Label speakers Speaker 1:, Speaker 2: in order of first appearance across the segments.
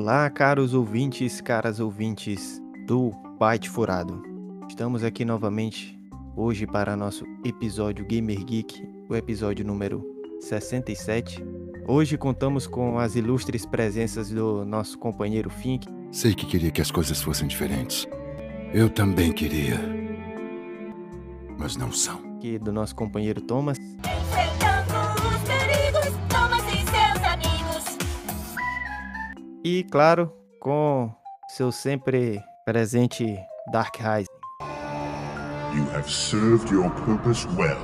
Speaker 1: Olá, caros ouvintes, caras ouvintes do Byte Furado. Estamos aqui novamente hoje para nosso episódio Gamer Geek, o episódio número 67. Hoje contamos com as ilustres presenças do nosso companheiro Fink.
Speaker 2: Sei que queria que as coisas fossem diferentes. Eu também queria. Mas não são.
Speaker 1: Aqui do nosso companheiro Thomas. Claro, com seu sempre presente Dark Rising.
Speaker 3: You have served your purpose well,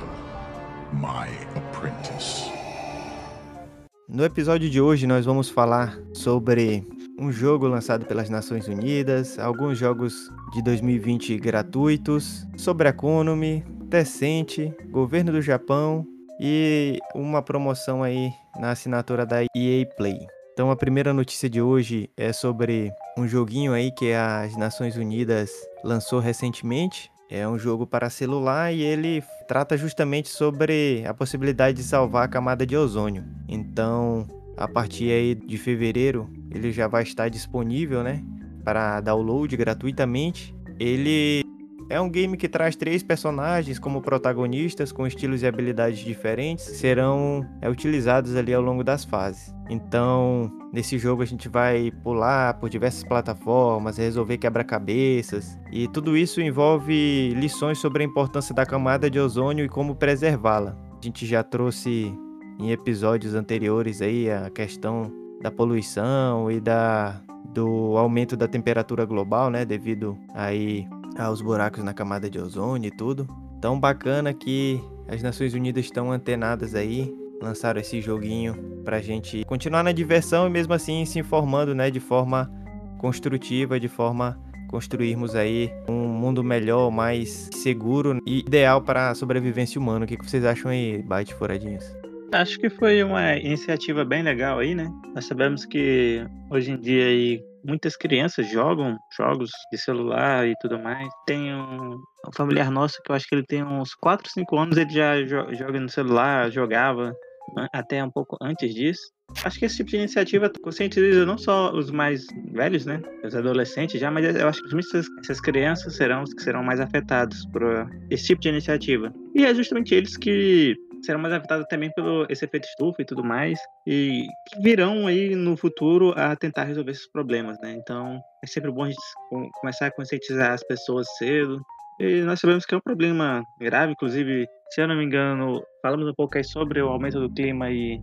Speaker 3: my apprentice.
Speaker 1: No episódio de hoje nós vamos falar sobre um jogo lançado pelas Nações Unidas, alguns jogos de 2020 gratuitos, sobre a Konami, governo do Japão e uma promoção aí na assinatura da EA Play. Então a primeira notícia de hoje é sobre um joguinho aí que as Nações Unidas lançou recentemente. É um jogo para celular e ele trata justamente sobre a possibilidade de salvar a camada de ozônio. Então, a partir aí de fevereiro, ele já vai estar disponível, né, para download gratuitamente. Ele é um game que traz três personagens como protagonistas com estilos e habilidades diferentes, serão é, utilizados ali ao longo das fases. Então, nesse jogo a gente vai pular por diversas plataformas, resolver quebra-cabeças, e tudo isso envolve lições sobre a importância da camada de ozônio e como preservá-la. A gente já trouxe em episódios anteriores aí a questão da poluição e da do aumento da temperatura global, né, devido aí aos buracos na camada de ozônio e tudo. Tão bacana que as Nações Unidas estão antenadas aí, lançaram esse joguinho pra gente continuar na diversão e mesmo assim se informando, né, de forma construtiva, de forma construirmos aí um mundo melhor, mais seguro e ideal para a sobrevivência humana. O que vocês acham aí, Byte Furadinhos?
Speaker 4: Acho que foi uma iniciativa bem legal aí, né? Nós sabemos que hoje em dia aí muitas crianças jogam jogos de celular e tudo mais. Tem um, um familiar nosso que eu acho que ele tem uns 4, 5 anos, ele já jo joga no celular, jogava até um pouco antes disso. Acho que esse tipo de iniciativa conscientiza não só os mais velhos, né, os adolescentes já, mas eu acho que essas, essas crianças serão os que serão mais afetados por esse tipo de iniciativa. E é justamente eles que serão mais afetados também pelo esse efeito estufa e tudo mais, e que virão aí no futuro a tentar resolver esses problemas, né? Então é sempre bom a gente começar a conscientizar as pessoas cedo. E nós sabemos que é um problema grave, inclusive, se eu não me engano, falamos um pouco aí sobre o aumento do clima aí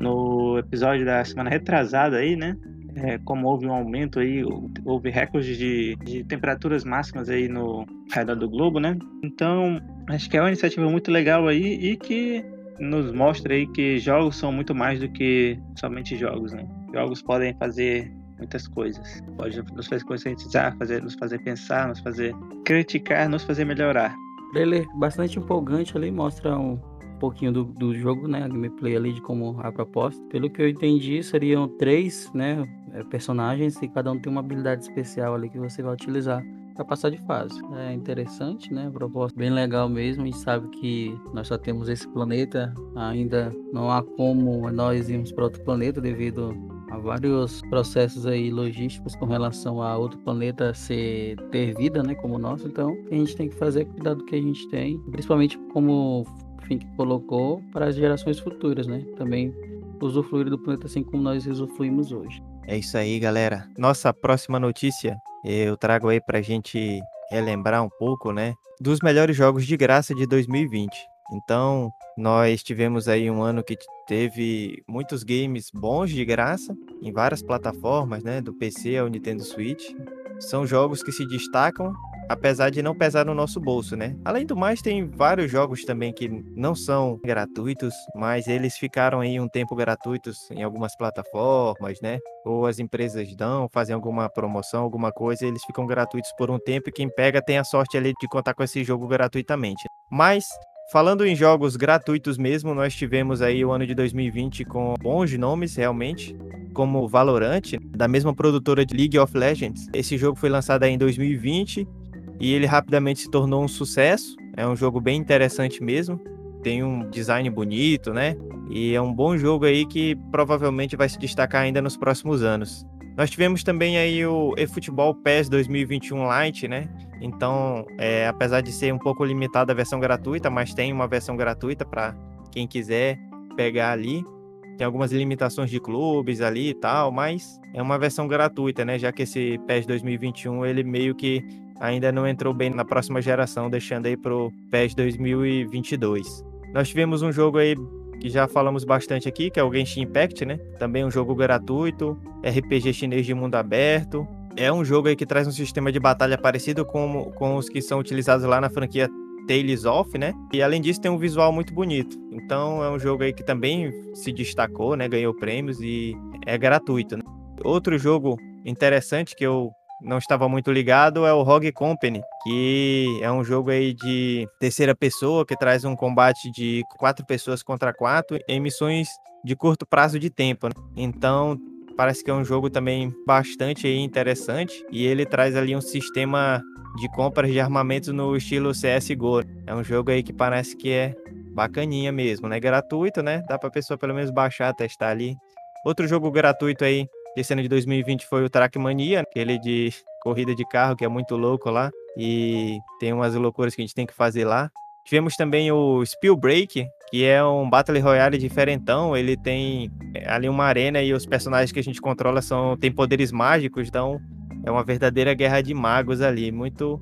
Speaker 4: no episódio da semana retrasada aí, né? É, como houve um aumento aí, houve recordes de, de temperaturas máximas aí no redor do globo, né? Então, acho que é uma iniciativa muito legal aí e que nos mostra aí que jogos são muito mais do que somente jogos, né? Jogos podem fazer muitas coisas. Pode nos fazer conscientizar, fazer, nos fazer pensar, nos fazer criticar, nos fazer melhorar.
Speaker 5: Ele bastante empolgante ali, mostra um, pouquinho do, do jogo, né? A gameplay ali de como a proposta. Pelo que eu entendi, seriam três, né? É, personagens e cada um tem uma habilidade especial ali que você vai utilizar para passar de fase. É interessante, né? Proposta bem legal mesmo. A gente sabe que nós só temos esse planeta, ainda não há como nós irmos para outro planeta devido a vários processos aí logísticos com relação a outro planeta ser ter vida, né, como o nosso. Então, a gente tem que fazer cuidar do que a gente tem, principalmente como Fink colocou para as gerações futuras, né? Também usufruir do planeta assim como nós usufruímos hoje.
Speaker 1: É isso aí, galera. Nossa próxima notícia eu trago aí para a gente relembrar um pouco, né, dos melhores jogos de graça de 2020. Então, nós tivemos aí um ano que teve muitos games bons de graça em várias plataformas, né, do PC ao Nintendo Switch. São jogos que se destacam apesar de não pesar no nosso bolso, né? Além do mais, tem vários jogos também que não são gratuitos, mas eles ficaram aí um tempo gratuitos em algumas plataformas, né? Ou as empresas dão, fazem alguma promoção, alguma coisa, eles ficam gratuitos por um tempo e quem pega tem a sorte ali de contar com esse jogo gratuitamente. Mas Falando em jogos gratuitos mesmo, nós tivemos aí o ano de 2020 com bons nomes realmente, como Valorant, da mesma produtora de League of Legends. Esse jogo foi lançado em 2020 e ele rapidamente se tornou um sucesso. É um jogo bem interessante mesmo. Tem um design bonito, né? E é um bom jogo aí que provavelmente vai se destacar ainda nos próximos anos. Nós tivemos também aí o eFootball PES 2021 Lite, né? Então, é, apesar de ser um pouco limitada a versão gratuita, mas tem uma versão gratuita para quem quiser pegar ali. Tem algumas limitações de clubes ali e tal, mas é uma versão gratuita, né? Já que esse PES 2021 ele meio que ainda não entrou bem na próxima geração, deixando aí pro PES 2022. Nós tivemos um jogo aí que já falamos bastante aqui, que é o Genshin Impact, né? Também um jogo gratuito, RPG chinês de mundo aberto. É um jogo aí que traz um sistema de batalha parecido com, com os que são utilizados lá na franquia Tales of, né? E além disso tem um visual muito bonito. Então é um jogo aí que também se destacou, né? Ganhou prêmios e é gratuito. Né? Outro jogo interessante que eu não estava muito ligado é o Rogue Company, que é um jogo aí de terceira pessoa que traz um combate de quatro pessoas contra quatro em missões de curto prazo de tempo. Né? Então parece que é um jogo também bastante interessante e ele traz ali um sistema de compras de armamentos no estilo CS:GO. É um jogo aí que parece que é bacaninha mesmo, né? Gratuito, né? Dá para pessoa pelo menos baixar, testar ali. Outro jogo gratuito aí esse ano de 2020 foi o Trackmania, aquele de corrida de carro que é muito louco lá e tem umas loucuras que a gente tem que fazer lá. Tivemos também o Spill Break, que é um Battle Royale diferentão. Ele tem é, ali uma arena e os personagens que a gente controla são têm poderes mágicos, então é uma verdadeira guerra de magos ali. Muito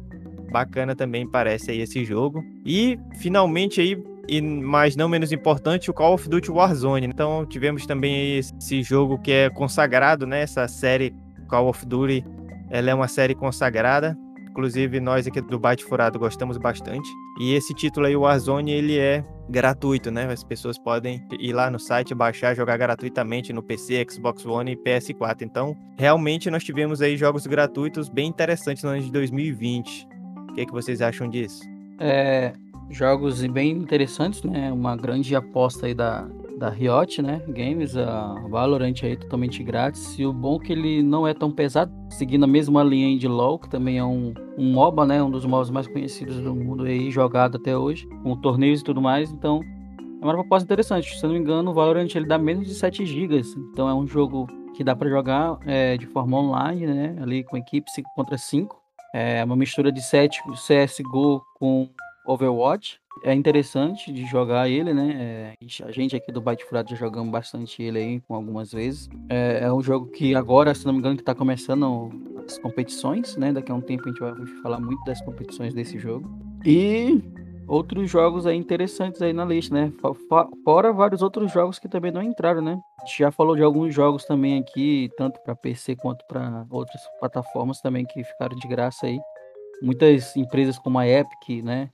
Speaker 1: bacana também parece aí esse jogo. E finalmente aí e mas não menos importante, o Call of Duty Warzone. Então tivemos também esse jogo que é consagrado, né? Essa série Call of Duty, ela é uma série consagrada. Inclusive nós aqui do Byte Furado gostamos bastante. E esse título aí, Warzone, ele é gratuito, né? As pessoas podem ir lá no site, baixar, jogar gratuitamente no PC, Xbox One e PS4. Então, realmente nós tivemos aí jogos gratuitos bem interessantes no ano de 2020. O que, é que vocês acham disso?
Speaker 5: É, jogos bem interessantes, né? Uma grande aposta aí da, da Riot, né? Games, a Valorant aí totalmente grátis. E o bom é que ele não é tão pesado, seguindo a mesma linha de LoL, que também é um, um MOBA, né? Um dos MOBAs mais conhecidos do mundo aí, jogado até hoje, com torneios e tudo mais. Então, é uma proposta interessante. Se eu não me engano, o Valorant ele dá menos de 7 GB. Então, é um jogo que dá para jogar é, de forma online, né? Ali com equipe 5 contra 5. É uma mistura de 7 CSGO com Overwatch. É interessante de jogar ele, né? É, a gente aqui do Byte Furado já jogamos bastante ele aí, algumas vezes. É, é, um jogo que agora, se não me engano, que tá começando as competições, né? Daqui a um tempo a gente vai falar muito das competições desse jogo. E outros jogos aí interessantes aí na lista, né? Fora vários outros jogos que também não entraram, né? A gente já falou de alguns jogos também aqui, tanto para PC quanto para outras plataformas também que ficaram de graça aí. Muitas empresas como a Epic, né?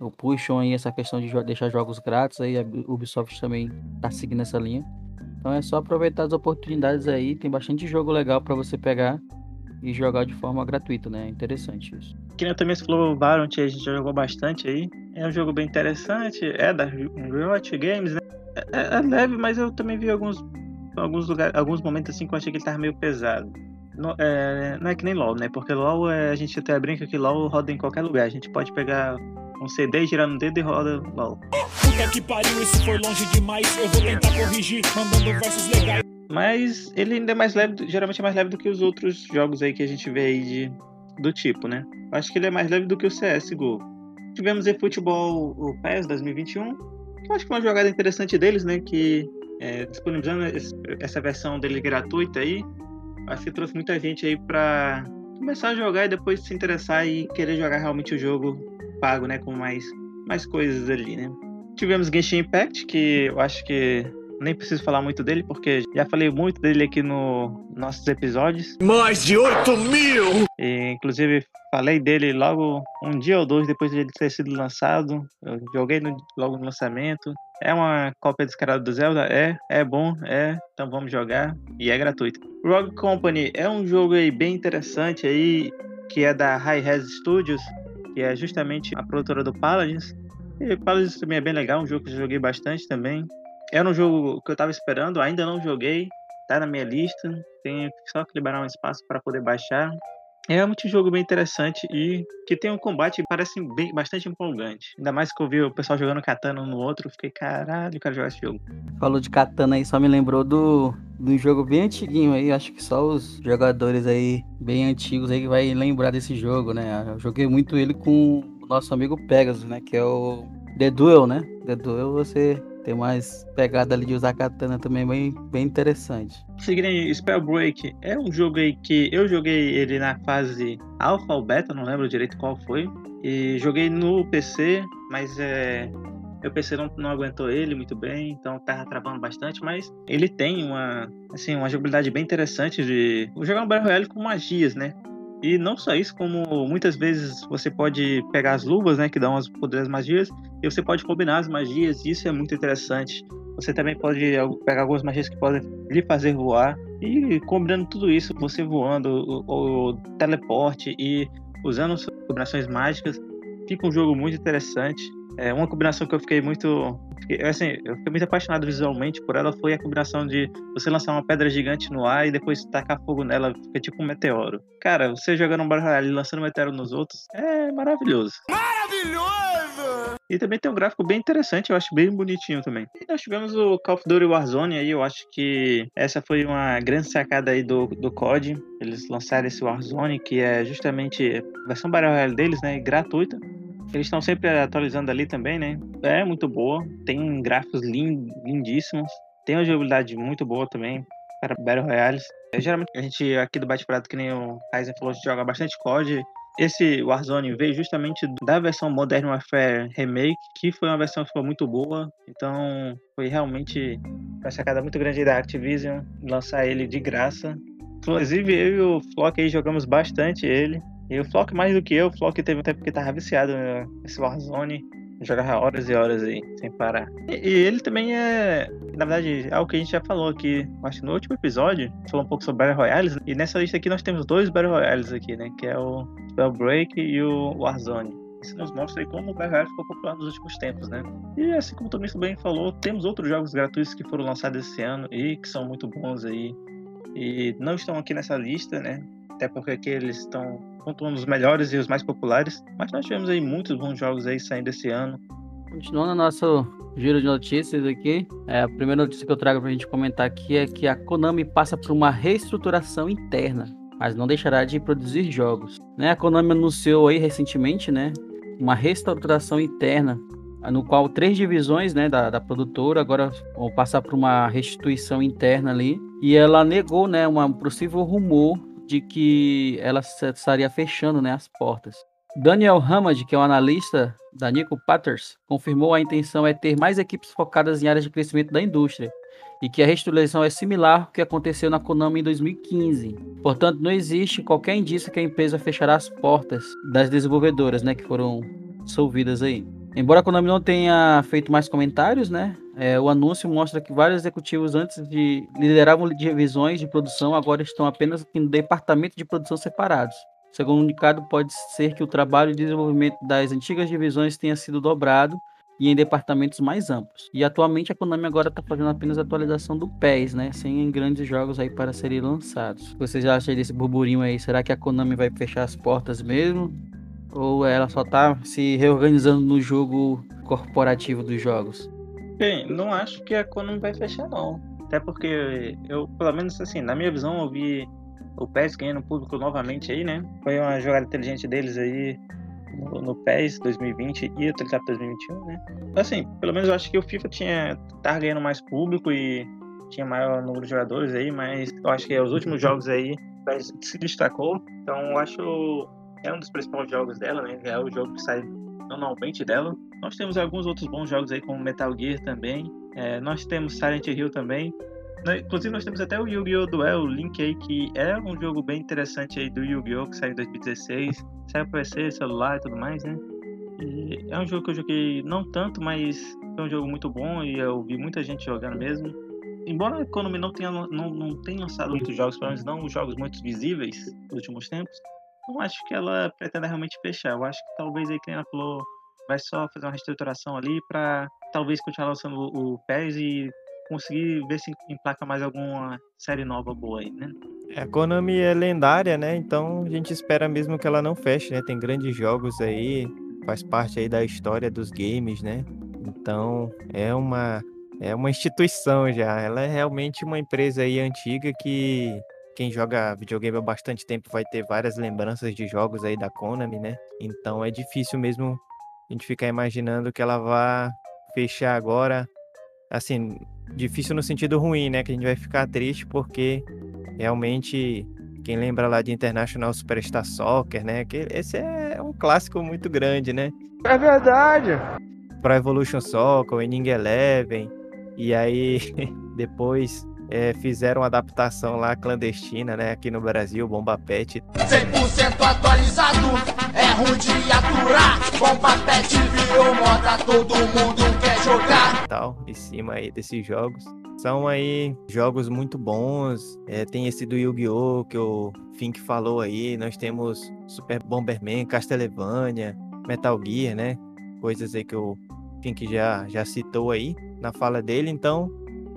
Speaker 5: O puxam aí essa questão de deixar jogos grátis, aí a Ubisoft também tá seguindo essa linha. Então é só aproveitar as oportunidades aí, tem bastante jogo legal para você pegar e jogar de forma gratuita, né? Interessante isso.
Speaker 4: Que nem também você falou o Baront, a gente já jogou bastante aí. É um jogo bem interessante, é da Riot Games, né? É, é, leve, mas eu também vi alguns alguns lugares, alguns momentos assim que eu achei que ele tava meio pesado. Não é, não é que nem LoL, né? Porque LoL é, a gente até brinca que LoL roda em qualquer lugar. A gente pode pegar um CD, girar no dedo e roda LOL. Puta que pariu, isso foi longe demais. Eu vou tentar corrigir, mandando versos legais. Mas ele ainda é mais leve, geralmente é mais leve do que os outros jogos aí que a gente vê aí de, do tipo, né? Acho que ele é mais leve do que o CSGO. Tivemos aí futebol o PES 2021. Que eu acho que foi uma jogada interessante deles, né? Que é, disponibilizando essa versão dele gratuita aí. Acho que trouxe muita gente aí pra começar a jogar e depois se interessar e querer jogar realmente o jogo pago, né? Com mais, mais coisas ali, né? Tivemos Genshin Impact, que eu acho que nem preciso falar muito dele, porque já falei muito dele aqui no nossos episódios.
Speaker 2: Mais de 8 mil!
Speaker 4: E, inclusive, falei dele logo um dia ou dois depois de ele ter sido lançado. Eu joguei no, logo no lançamento. É uma cópia descarada do Zelda? É, é bom, é. Então vamos jogar. E é gratuito. Rogue Company é um jogo aí bem interessante aí, que é da High Res Studios que é justamente a produtora do Paladins. E Paladins também é bem legal, um jogo que eu joguei bastante também. Era um jogo que eu tava esperando, ainda não joguei, tá na minha lista. Tenho só que liberar um espaço para poder baixar. É um jogo bem interessante e que tem um combate que parece bem, bastante empolgante. Ainda mais que eu vi o pessoal jogando katana um no outro, fiquei, caralho, eu quero jogar esse jogo.
Speaker 5: Falou de katana aí, só me lembrou do, do jogo bem antiguinho aí, acho que só os jogadores aí bem antigos aí que vai lembrar desse jogo, né? Eu joguei muito ele com o nosso amigo Pegasus, né? Que é o The Duel, né? The Duel você tem mais pegada ali de usar katana também bem, bem interessante.
Speaker 4: Seguindo Spellbreak é um jogo aí que eu joguei ele na fase alpha ou beta, não lembro direito qual foi. E joguei no PC, mas é, meu PC não, não aguentou ele muito bem, então tava travando bastante, mas ele tem uma, assim, uma jogabilidade bem interessante de jogar um Battle Royale com magias, né? E não só isso, como muitas vezes você pode pegar as luvas, né, que dão as poderes magias, e você pode combinar as magias, e isso é muito interessante. Você também pode pegar algumas magias que podem lhe fazer voar, e combinando tudo isso, você voando, o, o teleporte e usando combinações mágicas, fica um jogo muito interessante. É, uma combinação que eu fiquei muito. Assim, eu fiquei muito apaixonado visualmente por ela foi a combinação de você lançar uma pedra gigante no ar e depois tacar fogo nela, fica tipo um meteoro. Cara, você jogando um baralho e lançando um meteoro nos outros é maravilhoso.
Speaker 6: Maravilhoso!
Speaker 4: E também tem um gráfico bem interessante, eu acho bem bonitinho também. E nós tivemos o Call of Duty Warzone aí, eu acho que essa foi uma grande sacada aí do, do COD. Eles lançaram esse Warzone, que é justamente a versão Battle deles, né, gratuita. Eles estão sempre atualizando ali também, né? É muito boa, tem gráficos lind, lindíssimos, tem uma jogabilidade muito boa também para Battle Royales. É, geralmente a gente aqui do Bate-Prato, que nem o Kaiser falou, a gente joga bastante COD. Esse Warzone veio justamente da versão Modern Warfare Remake, que foi uma versão que ficou muito boa. Então foi realmente uma sacada muito grande da Activision lançar ele de graça. Inclusive eu e o Flock aí jogamos bastante ele. E o Flock mais do que eu, o Flock teve um tempo que tava viciado nesse Warzone. Jogava horas e horas aí, sem parar. E, e, ele também é, na verdade, é algo que a gente já falou aqui, acho no último episódio, falou um pouco sobre Battle Royales. E nessa lista aqui nós temos dois Battle Royales aqui, né? Que é o Spellbreak e o Warzone. Isso nos mostra como o Battle ficou popular nos últimos tempos, né? E assim como o Tomista bem falou, temos outros jogos gratuitos que foram lançados esse ano e que são muito bons aí. E não estão aqui nessa lista, né? Até porque aqui eles estão pontuando os melhores e os mais populares. Mas nós tivemos aí muitos bons jogos aí saindo esse ano.
Speaker 5: Continuando nosso giro de notícias aqui, é, a primeira notícia que eu trago para a gente comentar aqui é que a Konami passa por uma reestruturação interna, mas não deixará de produzir jogos. Né, a Konami anunciou aí recentemente, né, uma reestruturação interna, no qual três divisões, né, da, da produtora agora vão passar por uma restituição interna ali, e ela negou, né, um possível rumor de que ela estaria fechando né, as portas. Daniel Hamad, que é um analista da Nico Patters, confirmou a intenção é ter mais equipes focadas em áreas de crescimento da indústria e que a reestruturação é similar ao que aconteceu na Konami em 2015. Portanto, não existe qualquer indício que a empresa fechará as portas das desenvolvedoras, né, que foram solvidas aí. Embora a Konami não tenha feito mais comentários, né? É, o anúncio mostra que vários executivos antes de lideravam divisões de produção agora estão apenas em departamento de produção separados. Segundo o indicado, pode ser que o trabalho de desenvolvimento das antigas divisões tenha sido dobrado e em departamentos mais amplos. E atualmente a Konami agora está fazendo apenas a atualização do PES, né? Sem grandes jogos aí para serem lançados. Vocês acham desse burburinho aí? Será que a Konami vai fechar as portas mesmo? Ou ela só tá se reorganizando no jogo corporativo dos jogos?
Speaker 4: Bem, não acho que a Konami vai fechar, não. Até porque eu, pelo menos assim, na minha visão, eu vi o PES ganhando público novamente aí, né? Foi uma jogada inteligente deles aí no, no PES 2020 e o Telecap 2021, né? Assim, pelo menos eu acho que o FIFA tinha tá ganhando mais público e tinha maior número de jogadores aí, mas eu acho que os últimos jogos aí se destacou. Então eu acho é um dos principais jogos dela, né? É o jogo que sai normalmente dela. Nós temos alguns outros bons jogos aí, como Metal Gear também. É, nós temos Silent Hill também. Inclusive, nós temos até o Yu-Gi-Oh! Duel Link aí, que é um jogo bem interessante aí do Yu-Gi-Oh! que saiu em 2016. Saiu para PC, celular e tudo mais, né? E é um jogo que eu joguei não tanto, mas foi um jogo muito bom e eu vi muita gente jogando mesmo. Embora a Konami não tenha, não, não tenha lançado muitos jogos, pelo menos não jogos muito visíveis nos últimos tempos, não acho que ela pretenda realmente fechar. Eu acho que talvez aí, que ela falou, vai só fazer uma reestruturação ali para talvez continuar lançando o PES e conseguir ver se emplaca mais alguma série nova boa aí, né?
Speaker 1: É, a Konami é lendária, né? Então a gente espera mesmo que ela não feche, né? Tem grandes jogos aí, faz parte aí da história dos games, né? Então é uma é uma instituição já. Ela é realmente uma empresa aí antiga que quem joga videogame há bastante tempo vai ter várias lembranças de jogos aí da Konami, né? Então é difícil mesmo a gente ficar imaginando que ela vá fechar agora. Assim, difícil no sentido ruim, né? Que a gente vai ficar triste porque realmente quem lembra lá de International Superstar Soccer, né? Que esse é um clássico muito grande, né?
Speaker 6: É verdade.
Speaker 1: Pro Evolution Soccer, o Inning Eleven. E aí depois é, fizeram uma adaptação lá clandestina, né? Aqui no Brasil, Bomba Pet.
Speaker 6: 100% atualizado, é ruim de aturar. Bomba Pet virou moda, todo mundo quer jogar.
Speaker 1: Tal, em cima aí desses jogos. São aí jogos muito bons. É, tem esse do Yu-Gi-Oh! que o Fink falou aí. Nós temos Super Bomberman, Castlevania, Metal Gear, né? Coisas aí que o Fink já, já citou aí na fala dele. Então,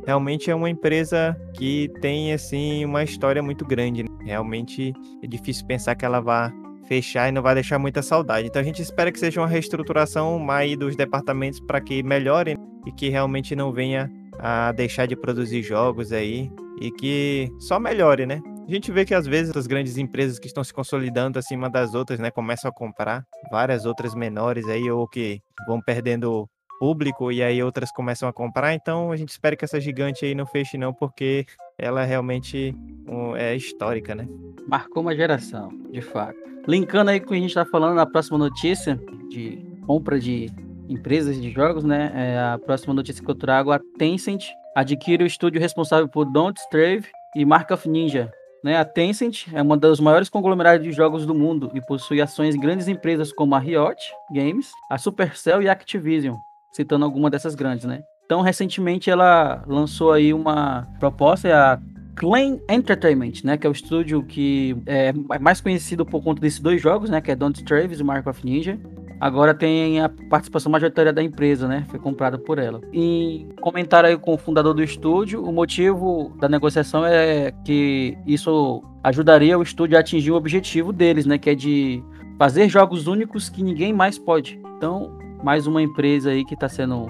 Speaker 1: realmente é uma empresa que tem assim uma história muito grande. Né? Realmente é difícil pensar que ela vá fechar e não vai deixar muita saudade. Então a gente espera que seja uma reestruturação mais dos departamentos para que melhorem e que realmente não venha a deixar de produzir jogos aí e que só melhore, né? A gente vê que às vezes as grandes empresas que estão se consolidando acima das outras, né, começam a comprar várias outras menores aí ou que vão perdendo público e aí outras começam a comprar. Então a gente espera que essa gigante aí não feche não, porque ela realmente um, é histórica, né?
Speaker 5: Marcou uma geração, de fato. Linkando aí com o que a gente está falando na próxima notícia de compra de empresas de jogos, né? É a próxima notícia que eu trago, a Tencent adquire o estúdio responsável por Don't Starve e Mark of Ninja. Né, a Tencent é uma das maiores conglomerados de jogos do mundo e possui ações em grandes empresas como a Riot Games, a Supercell e a Activision citando alguma dessas grandes, né? Então, recentemente ela lançou aí uma proposta, é a Clan Entertainment, né, que é o estúdio que é mais conhecido por conta desses dois jogos, né, que é Don't Travis e of Ninja. Agora tem a participação majoritária da empresa, né? Foi comprada por ela. Em comentário aí com o fundador do estúdio, o motivo da negociação é que isso ajudaria o estúdio a atingir o objetivo deles, né? Que é de fazer jogos únicos que ninguém mais pode. Então, mais uma empresa aí que está sendo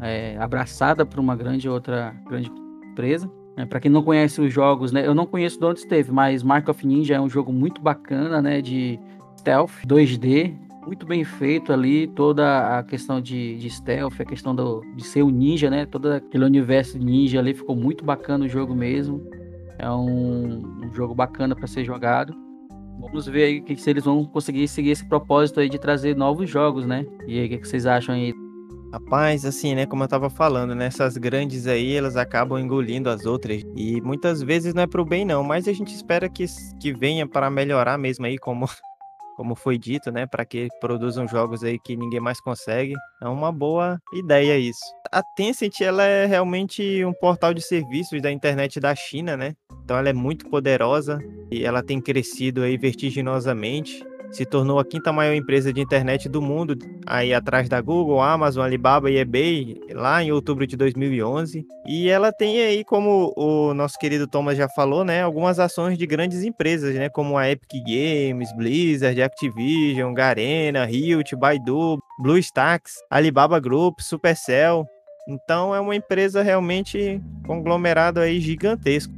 Speaker 5: é, abraçada por uma grande outra grande empresa. É, para quem não conhece os jogos, né? Eu não conheço de onde esteve, mas Mark of Ninja é um jogo muito bacana, né? De stealth 2D, muito bem feito ali, toda a questão de, de stealth, a questão do, de ser um ninja, né? Todo aquele universo ninja ali ficou muito bacana o jogo mesmo. É um, um jogo bacana para ser jogado. Vamos ver aí que, se eles vão conseguir seguir esse propósito aí de trazer novos jogos, né? E aí, o que, vocês acham aí?
Speaker 1: Rapaz, assim, né, como eu tava falando, né, essas grandes aí, elas acabam engolindo as outras. E muitas vezes não é pro bem, não, mas a gente espera que, que venha para melhorar mesmo aí, como como foi dito, né, para que produzam jogos aí que ninguém mais consegue. É uma boa ideia isso. A Tencent ela é realmente um portal de serviços da internet da China, né? Então ela é muito poderosa e ela tem crescido aí vertiginosamente se tornou a quinta maior empresa de internet do mundo, aí atrás da Google, Amazon, Alibaba e eBay, lá em outubro de 2011. E ela tem aí, como o nosso querido Thomas já falou, né, algumas ações de grandes empresas, né, como a Epic Games, Blizzard, Activision, Garena, Riot, Baidu, BlueStacks, Alibaba Group, Supercell. Então é uma empresa realmente conglomerado aí gigantesco.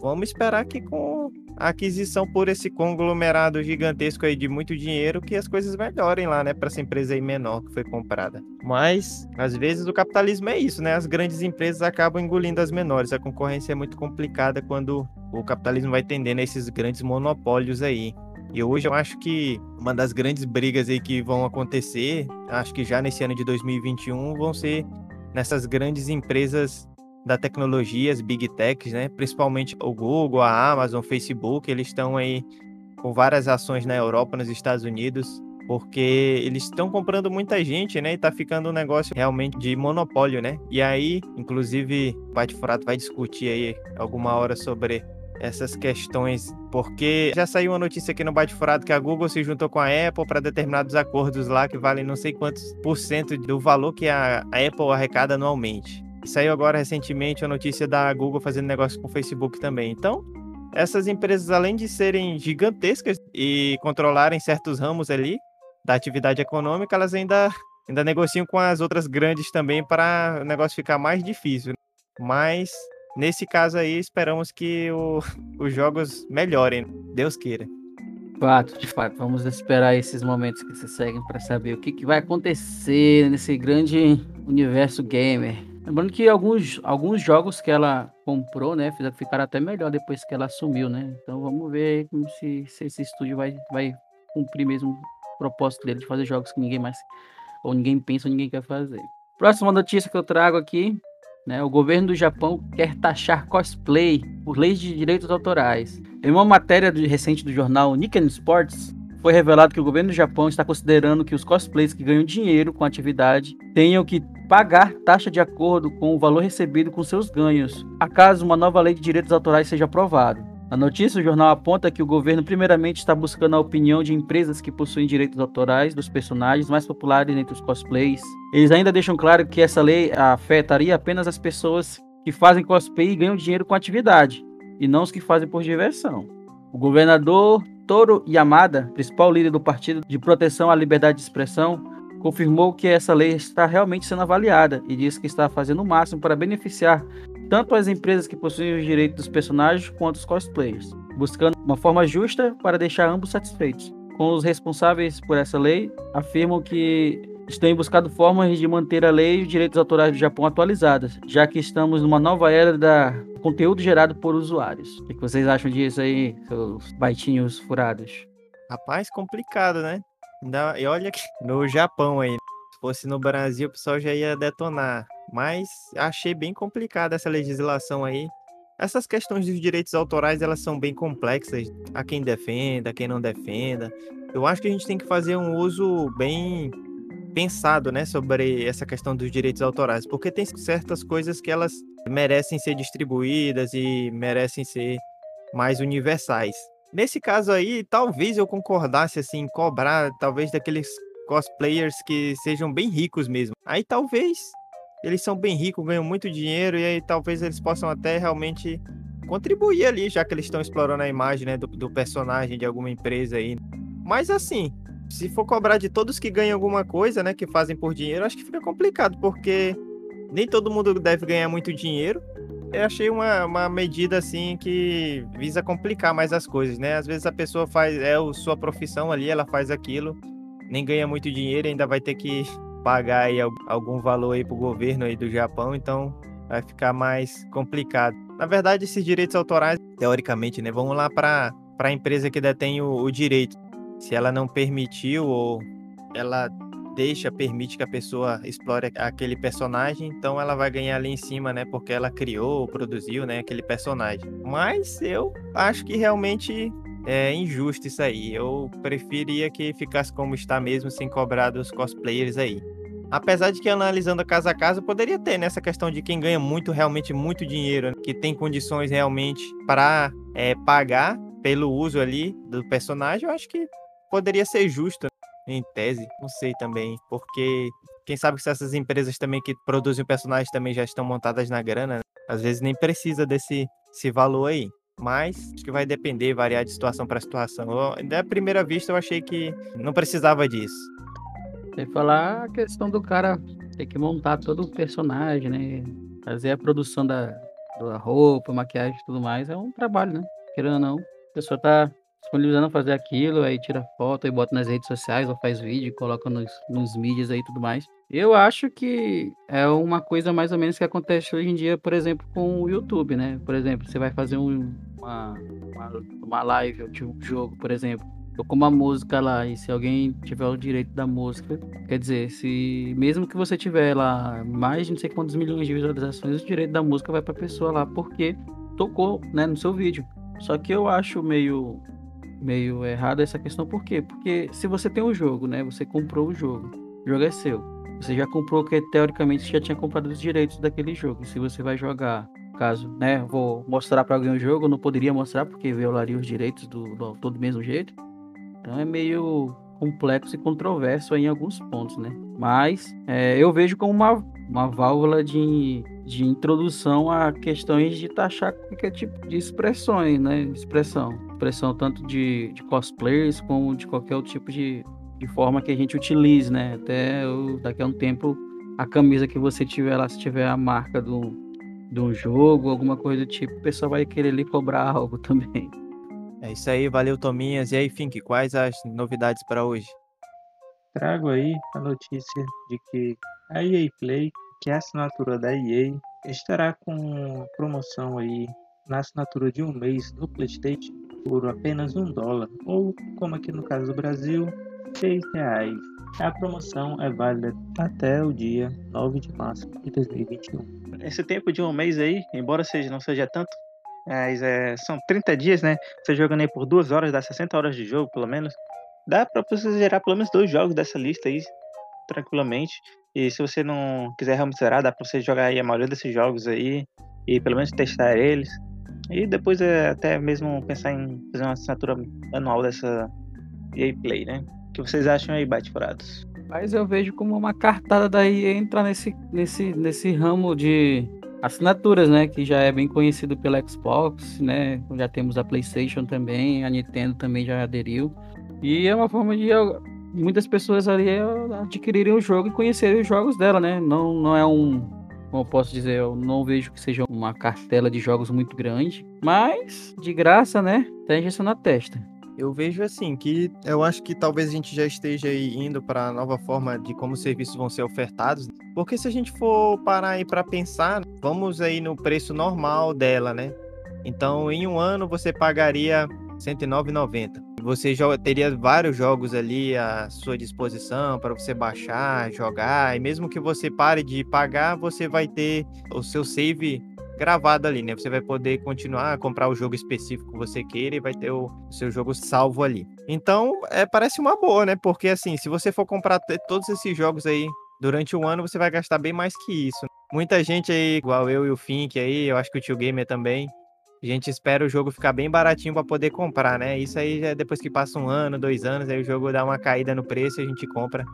Speaker 1: Vamos esperar que com a aquisição por esse conglomerado gigantesco aí de muito dinheiro que as coisas melhorem lá, né, para essa empresa aí menor que foi comprada. Mas às vezes o capitalismo é isso, né? As grandes empresas acabam engolindo as menores. A concorrência é muito complicada quando o capitalismo vai tendendo a esses grandes monopólios aí. E hoje eu acho que uma das grandes brigas aí que vão acontecer, acho que já nesse ano de 2021, vão ser nessas grandes empresas da tecnologia, as big techs, né? Principalmente o Google, a Amazon, o Facebook, eles estão aí com várias ações na Europa, nos Estados Unidos, porque eles estão comprando muita gente, né? E tá ficando um negócio realmente de monopólio, né? E aí, inclusive, o Bate Furato vai discutir aí alguma hora sobre essas questões, porque já saiu uma notícia aqui no Bate Furado que a Google se juntou com a Apple para determinados acordos lá que valem não sei quantos por cento do valor que a, Apple arrecada anualmente. Saiu agora recentemente a notícia da Google fazendo negócio com o Facebook também. Então, essas empresas, além de serem gigantescas e controlarem certos ramos ali da atividade econômica, elas ainda ainda negociam com as outras grandes também para o negócio ficar mais difícil. né? Mas nesse caso aí, esperamos que o- os jogos melhorem. né? Deus queira.
Speaker 5: Fato, de fato. Vamos esperar esses momentos que se seguem para saber o que, que vai acontecer nesse grande universo gamer. Lembrando que alguns, alguns jogos que ela comprou, né, ficaram até melhor depois que ela assumiu, né? Então vamos ver se, se esse estúdio vai, vai cumprir mesmo o propósito dele de fazer jogos que ninguém mais, ou ninguém pensa ou ninguém quer fazer. Próxima notícia que eu trago aqui, né, o governo do Japão quer taxar cosplay por leis de direitos autorais. Em uma matéria recente do jornal Nikkei Sports, foi revelado que o governo do Japão está considerando que os cosplays que ganham dinheiro com a atividade tenham que pagar taxa de acordo com o valor recebido com seus ganhos, acaso uma nova lei de direitos autorais seja aprovada. A notícia do jornal aponta que o governo primeiramente está buscando a opinião de empresas que possuem direitos autorais dos personagens mais populares entre os cosplays. Eles ainda deixam claro que essa lei afetaria apenas as pessoas que fazem cosplay e ganham dinheiro com a atividade, e não os que fazem por diversão. O governador Toro Yamada, principal líder do Partido de Proteção à Liberdade de Expressão, confirmou que essa lei está realmente sendo avaliada e disse que está fazendo o máximo para beneficiar tanto as empresas que possuem os direitos dos personagens quanto os cosplayers, buscando uma forma justa para deixar ambos satisfeitos. Com os responsáveis por essa lei, afirmam que têm buscado formas de manter a lei e os direitos autorais do Japão atualizadas, já que estamos numa nova era da conteúdo gerado por usuários. O que vocês acham disso aí, seus baitinhos furados?
Speaker 1: Rapaz, complicado, né? E olha que no Japão aí. Se fosse no Brasil, o pessoal já ia detonar. Mas achei bem complicada essa legislação aí. Essas questões dos direitos autorais, elas são bem complexas. A quem defenda, a quem não defenda. Eu acho que a gente tem que fazer um uso bem pensado, né, sobre essa questão dos direitos autorais, porque tem certas coisas que elas merecem ser distribuídas e merecem ser mais universais. Nesse caso aí, talvez eu concordasse assim, em cobrar talvez daqueles cosplayers que sejam bem ricos mesmo. Aí talvez eles são bem ricos, ganham muito dinheiro e aí talvez eles possam até realmente contribuir ali, já que eles estão explorando a imagem, né, do, do personagem de alguma empresa aí. Mas assim, se for cobrar de todos que ganham alguma coisa, né, que fazem por dinheiro, acho que fica complicado, porque nem todo mundo deve ganhar muito dinheiro. Eu achei uma, uma medida assim que visa complicar mais as coisas, né? Às vezes a pessoa faz, é a sua profissão ali, ela faz aquilo, nem ganha muito dinheiro, ainda vai ter que pagar aí al- algum valor aí pro governo aí do Japão, então vai ficar mais complicado. Na verdade, esses direitos autorais, teoricamente, né, vão lá para a empresa que detém o, o direito. Se ela não permitiu ou ela deixa, permite que a pessoa explore aquele personagem, então ela vai ganhar ali em cima, né? Porque ela criou, produziu, né? Aquele personagem. Mas eu acho que realmente é injusto isso aí. Eu preferia que ficasse como está mesmo, sem cobrar dos cosplayers aí. Apesar de que analisando casa a casa, poderia ter nessa questão de quem ganha muito, realmente muito dinheiro, né, que tem condições realmente para pagar pelo uso ali do personagem, eu acho que poderia ser justo em tese, não sei também, porque quem sabe se essas empresas também que produzem personagens também já estão montadas na grana, né? às vezes nem precisa desse esse valor aí. Mas acho que vai depender, variar de situação para situação. Eu, da primeira vista eu achei que não precisava disso.
Speaker 5: Sem falar a questão do cara ter que montar todo o personagem, né? Fazer a produção da, da roupa, maquiagem e tudo mais é um trabalho, né? Querendo ou não, a pessoa tá disponibilizando fazer aquilo, aí tira foto e bota nas redes sociais, ou faz vídeo, coloca nos, nos mídias aí e tudo mais. Eu acho que é uma coisa mais ou menos que acontece hoje em dia, por exemplo, com o YouTube, né? Por exemplo, você vai fazer um, uma, uma, uma live de um jogo, por exemplo. Tocou uma música lá, e se alguém tiver o direito da música, quer dizer, se mesmo que você tiver lá mais de não sei quantos milhões de visualizações, o direito da música vai pra pessoa lá, porque tocou, né, no seu vídeo. Só que eu acho meio meio errado essa questão, por quê? Porque se você tem o jogo, né, você comprou o jogo, o jogo é seu. Você já comprou que teoricamente você já tinha comprado os direitos daquele jogo. Se você vai jogar, caso, né, vou mostrar para alguém o jogo, não poderia mostrar porque violaria os direitos do, do autor do mesmo jeito. Então é meio complexo e controverso em alguns pontos, né? Mas é, eu vejo como uma, uma válvula de, de introdução a questões de taxar qualquer tipo de expressões, né? Expressão. Expressão tanto de, de cosplayers como de qualquer outro tipo de, de forma que a gente utilize, né? Até daqui a um tempo a camisa que você tiver lá, se tiver a marca do, um jogo, alguma coisa do tipo, o pessoal vai querer lhe cobrar algo também.
Speaker 1: É isso aí, valeu Tominhas. E aí, Fink, quais as novidades para hoje?
Speaker 4: Trago aí a notícia de que a EA Play, que é a assinatura da EA, estará com promoção aí na assinatura de um mês no PlayStation por apenas um dólar, ou como aqui no caso do Brasil, seis reais. A promoção é válida até o dia 9 de março de 2021. Esse tempo de um mês aí, embora seja, não seja tanto, mas é, são 30 dias, né? Você jogando aí por duas horas, dá 60 horas de jogo, pelo menos. Dá pra você zerar pelo menos dois jogos dessa lista aí, tranquilamente. E se você não quiser realmente zerar, dá pra você jogar aí a maioria desses jogos aí e pelo menos testar eles. E depois é até mesmo pensar em fazer uma assinatura anual dessa EA Play, né? O que vocês acham aí, Bate-Furados?
Speaker 5: Mas eu vejo como uma cartada daí entrar nesse, nesse, nesse ramo de assinaturas, né? Que já é bem conhecido pela Xbox, né? Já temos a PlayStation também, a Nintendo também já aderiu. E é uma forma de muitas pessoas ali adquirirem o jogo e conhecerem os jogos dela, né? Não, não é um. Como eu posso dizer, eu não vejo que seja uma cartela de jogos muito grande. Mas, de graça, né? Tem injeção na testa.
Speaker 1: Eu vejo assim que eu acho que talvez a gente já esteja indo para a nova forma de como os serviços vão ser ofertados, porque se a gente for parar aí para pensar, vamos aí no preço normal dela, né? Então, em um ano você pagaria R$ 109,90. Você teria vários jogos ali à sua disposição para você baixar, jogar, e mesmo que você pare de pagar, você vai ter o seu save gravado ali, né? Você vai poder continuar a comprar o jogo específico que você queira e vai ter o seu jogo salvo ali. Então, é, parece uma boa, né? Porque assim, se você for comprar todos esses jogos aí durante um ano, você vai gastar bem mais que isso. Muita gente aí, igual eu e o Fink aí, eu acho que o Tio Gamer também, a gente espera o jogo ficar bem baratinho para poder comprar, né? Isso aí já é depois que passa um ano, dois anos, aí o jogo dá uma caída no preço e a gente compra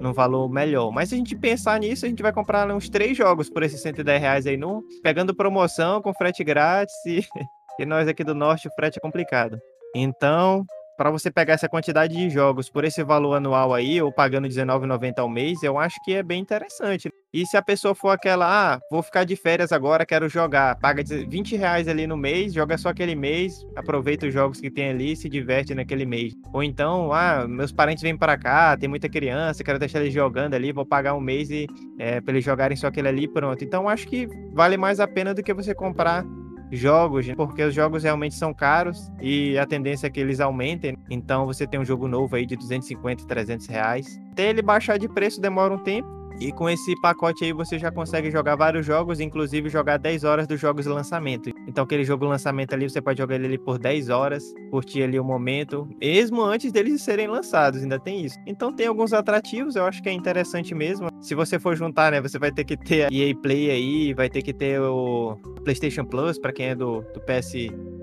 Speaker 1: num valor melhor. Mas se a gente pensar nisso, a gente vai comprar uns três jogos por esses 110 reais aí, no, pegando promoção com frete grátis e, e nós aqui do norte o frete é complicado. Então, para você pegar essa quantidade de jogos por esse valor anual aí, ou pagando R$19,90 ao mês, eu acho que é bem interessante. E se a pessoa for aquela, ah, vou ficar de férias agora, quero jogar, paga 20 reais ali no mês, joga só aquele mês, aproveita os jogos que tem ali e se diverte naquele mês. Ou então, ah, meus parentes vêm para cá, tem muita criança, quero deixar eles jogando ali, vou pagar um mês e é, para eles jogarem só aquele ali, pronto. Então acho que vale mais a pena do que você comprar jogos, né? porque os jogos realmente são caros e a tendência é que eles aumentem. Então você tem um jogo novo aí de 250, 300 reais. Até ele baixar de preço demora um tempo. E com esse pacote aí você já consegue jogar vários jogos, inclusive jogar 10 horas dos jogos de lançamento. Então aquele jogo lançamento ali, você pode jogar ele por 10 horas, curtir ali o momento, mesmo antes deles serem lançados, ainda tem isso. Então tem alguns atrativos, eu acho que é interessante mesmo. Se você for juntar, né, você vai ter que ter a EA Play aí, vai ter que ter o PlayStation Plus para quem é do, do PS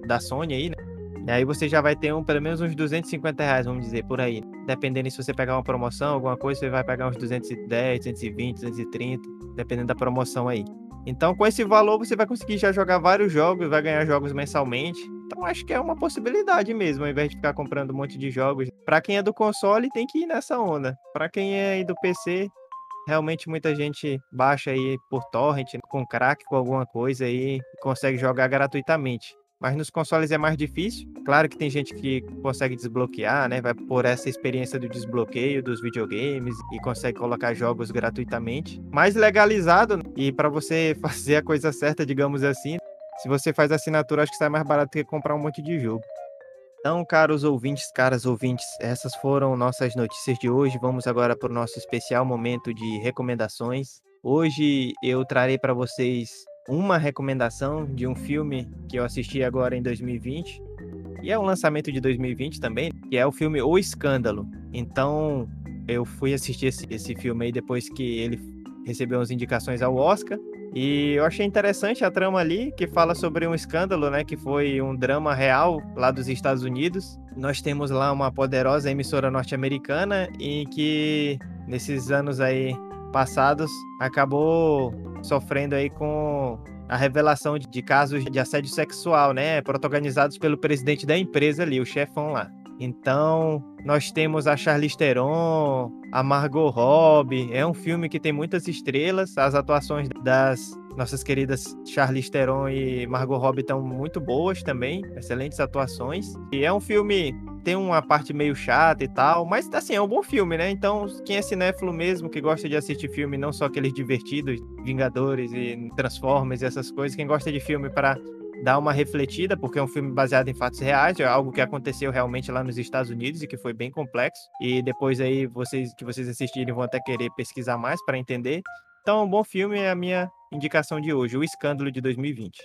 Speaker 1: da Sony aí, né? E aí você já vai ter um, pelo menos uns 250 reais, vamos dizer, por aí. Dependendo se você pegar uma promoção, alguma coisa, você vai pagar uns 210, 220, 230, dependendo da promoção aí. Então, com esse valor, você vai conseguir já jogar vários jogos, vai ganhar jogos mensalmente. Então, acho que é uma possibilidade mesmo, ao invés de ficar comprando um monte de jogos. Para quem é do console, tem que ir nessa onda. Para quem é do PC, realmente muita gente baixa aí por torrent, com crack, com alguma coisa aí, consegue jogar gratuitamente. Mas nos consoles é mais difícil. Claro que tem gente que consegue desbloquear, né? Vai por essa experiência do desbloqueio dos videogames e consegue colocar jogos gratuitamente. Mais legalizado e para você fazer a coisa certa, digamos assim, se você faz assinatura, acho que sai mais barato que comprar um monte de jogo. Então, caros ouvintes, caras ouvintes, essas foram nossas notícias de hoje. Vamos agora para o nosso especial momento de recomendações. Hoje eu trarei para vocês uma recomendação de um filme que eu assisti agora em 2020, e é um lançamento de 2020 também, que é o filme O Escândalo. Então, eu fui assistir esse, esse filme aí depois que ele recebeu as indicações ao Oscar. E eu achei interessante a trama ali, que fala sobre um escândalo, né? Que foi um drama real lá dos Estados Unidos. Nós temos lá uma poderosa emissora norte-americana e que nesses anos aí passados acabou sofrendo aí com a revelação de, casos de assédio sexual, né, protagonizados pelo presidente da empresa ali, o chefão lá. Então, nós temos a Charlize Theron, a Margot Robbie. É um filme que tem muitas estrelas. As atuações das nossas queridas Charlize Theron e Margot Robbie estão muito boas também, excelentes atuações. E é um filme tem uma parte meio chata e tal, mas assim, é um bom filme, né? Então, quem é cinéfilo mesmo, que gosta de assistir filme, não só aqueles divertidos, Vingadores e Transformers e essas coisas, quem gosta de filme para dar uma refletida, porque é um filme baseado em fatos reais, é algo que aconteceu realmente lá nos Estados Unidos e que foi bem complexo. E depois aí vocês que vocês assistirem vão até querer pesquisar mais para entender. Então, um bom filme é a minha indicação de hoje, O Escândalo de 2020.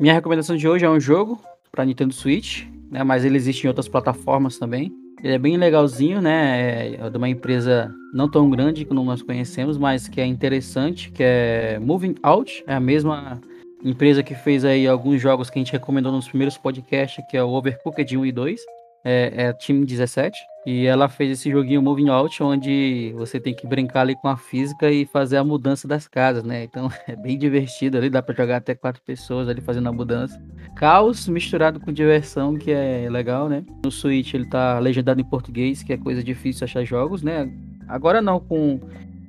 Speaker 5: Minha recomendação de hoje é um jogo para Nintendo Switch, né, mas ele existe em outras plataformas também. Ele é bem legalzinho, né? É de uma empresa não tão grande como nós conhecemos, mas que é interessante, que é Moving Out, é a mesma empresa que fez aí alguns jogos que a gente recomendou nos primeiros podcasts, que é o Overcooked 1 e 2, é, é Team 17. E ela fez esse joguinho Moving Out, onde você tem que brincar ali com a física e fazer a mudança das casas, né? Então é bem divertido ali, dá para jogar até quatro pessoas ali fazendo a mudança. Caos misturado com diversão, que é legal, né? No Switch ele tá legendado em português, que é coisa difícil achar jogos, né? Agora não, com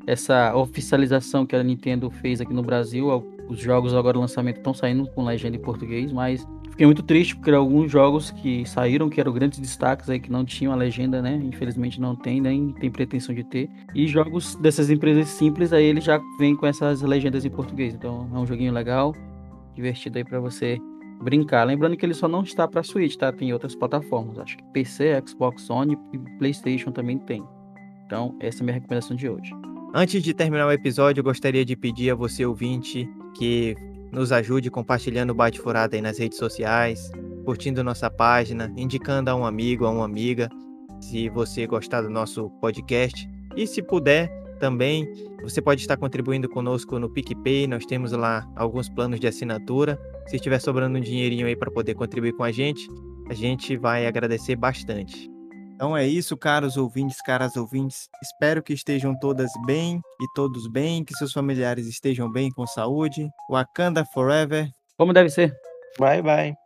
Speaker 5: essa oficialização que a Nintendo fez aqui no Brasil, os jogos agora lançamento estão saindo com legenda em português, mas fiquei muito triste porque alguns jogos que saíram, que eram grandes destaques aí, que não tinham a legenda, né? Infelizmente não tem, nem tem pretensão de ter. E jogos dessas empresas simples aí, ele já vem com essas legendas em português. Então é um joguinho legal, divertido aí para você brincar. Lembrando que ele só não está para Switch, tá? Tem outras plataformas. Acho que PC, Xbox Sony e PlayStation também tem. Então, essa é a minha recomendação de hoje.
Speaker 1: Antes de terminar o episódio, eu gostaria de pedir a você, ouvinte, que nos ajude compartilhando o Bate Furada aí nas redes sociais, curtindo nossa página, indicando a um amigo, a uma amiga, se você gostar do nosso podcast. E se puder, também você pode estar contribuindo conosco no PicPay, nós temos lá alguns planos de assinatura. Se estiver sobrando um dinheirinho aí para poder contribuir com a gente, a gente vai agradecer bastante. Então é isso, caros ouvintes, caras ouvintes. Espero que estejam todas bem e todos bem, que seus familiares estejam bem com saúde. Wakanda Forever.
Speaker 5: Como deve ser.
Speaker 4: Bye, bye.